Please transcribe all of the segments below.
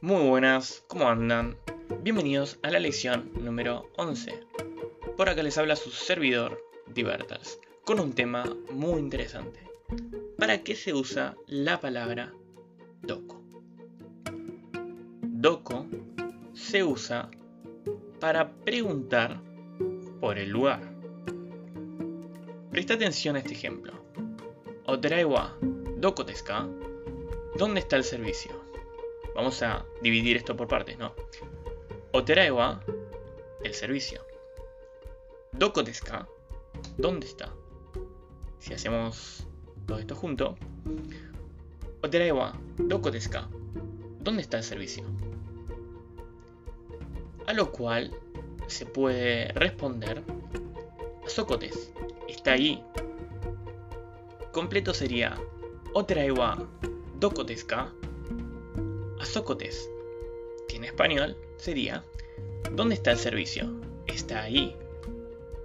Muy buenas, ¿cómo andan? Bienvenidos a la lección número 11. Por acá les habla su servidor, Divertals, con un tema muy interesante. ¿Para qué se usa la palabra doko? Doko se usa para preguntar por el lugar. Presta atención a este ejemplo. Oteraiwa doko desu? ¿Dónde está el servicio? Vamos a dividir esto por partes, ¿no? Oteraewa, el servicio. Doko? ¿Dónde está? Si hacemos todo esto junto. Oteraewa, doko desu ka? ¿Dónde está el servicio? A lo cual se puede responder Socotes, está ahí. Completo sería Oteraewa doko desu ka? Azocotes, que en español sería ¿Dónde está el servicio? Está ahí.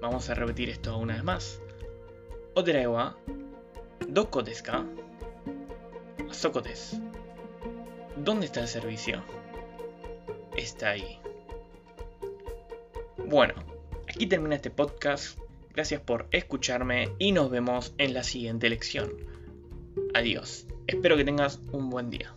Vamos a repetir esto una vez más. Oteraewa doko desu. ¿Dónde está el servicio? Está ahí. Bueno, aquí termina este podcast. Gracias por escucharme y nos vemos en la siguiente lección. Adiós. Espero que tengas un buen día.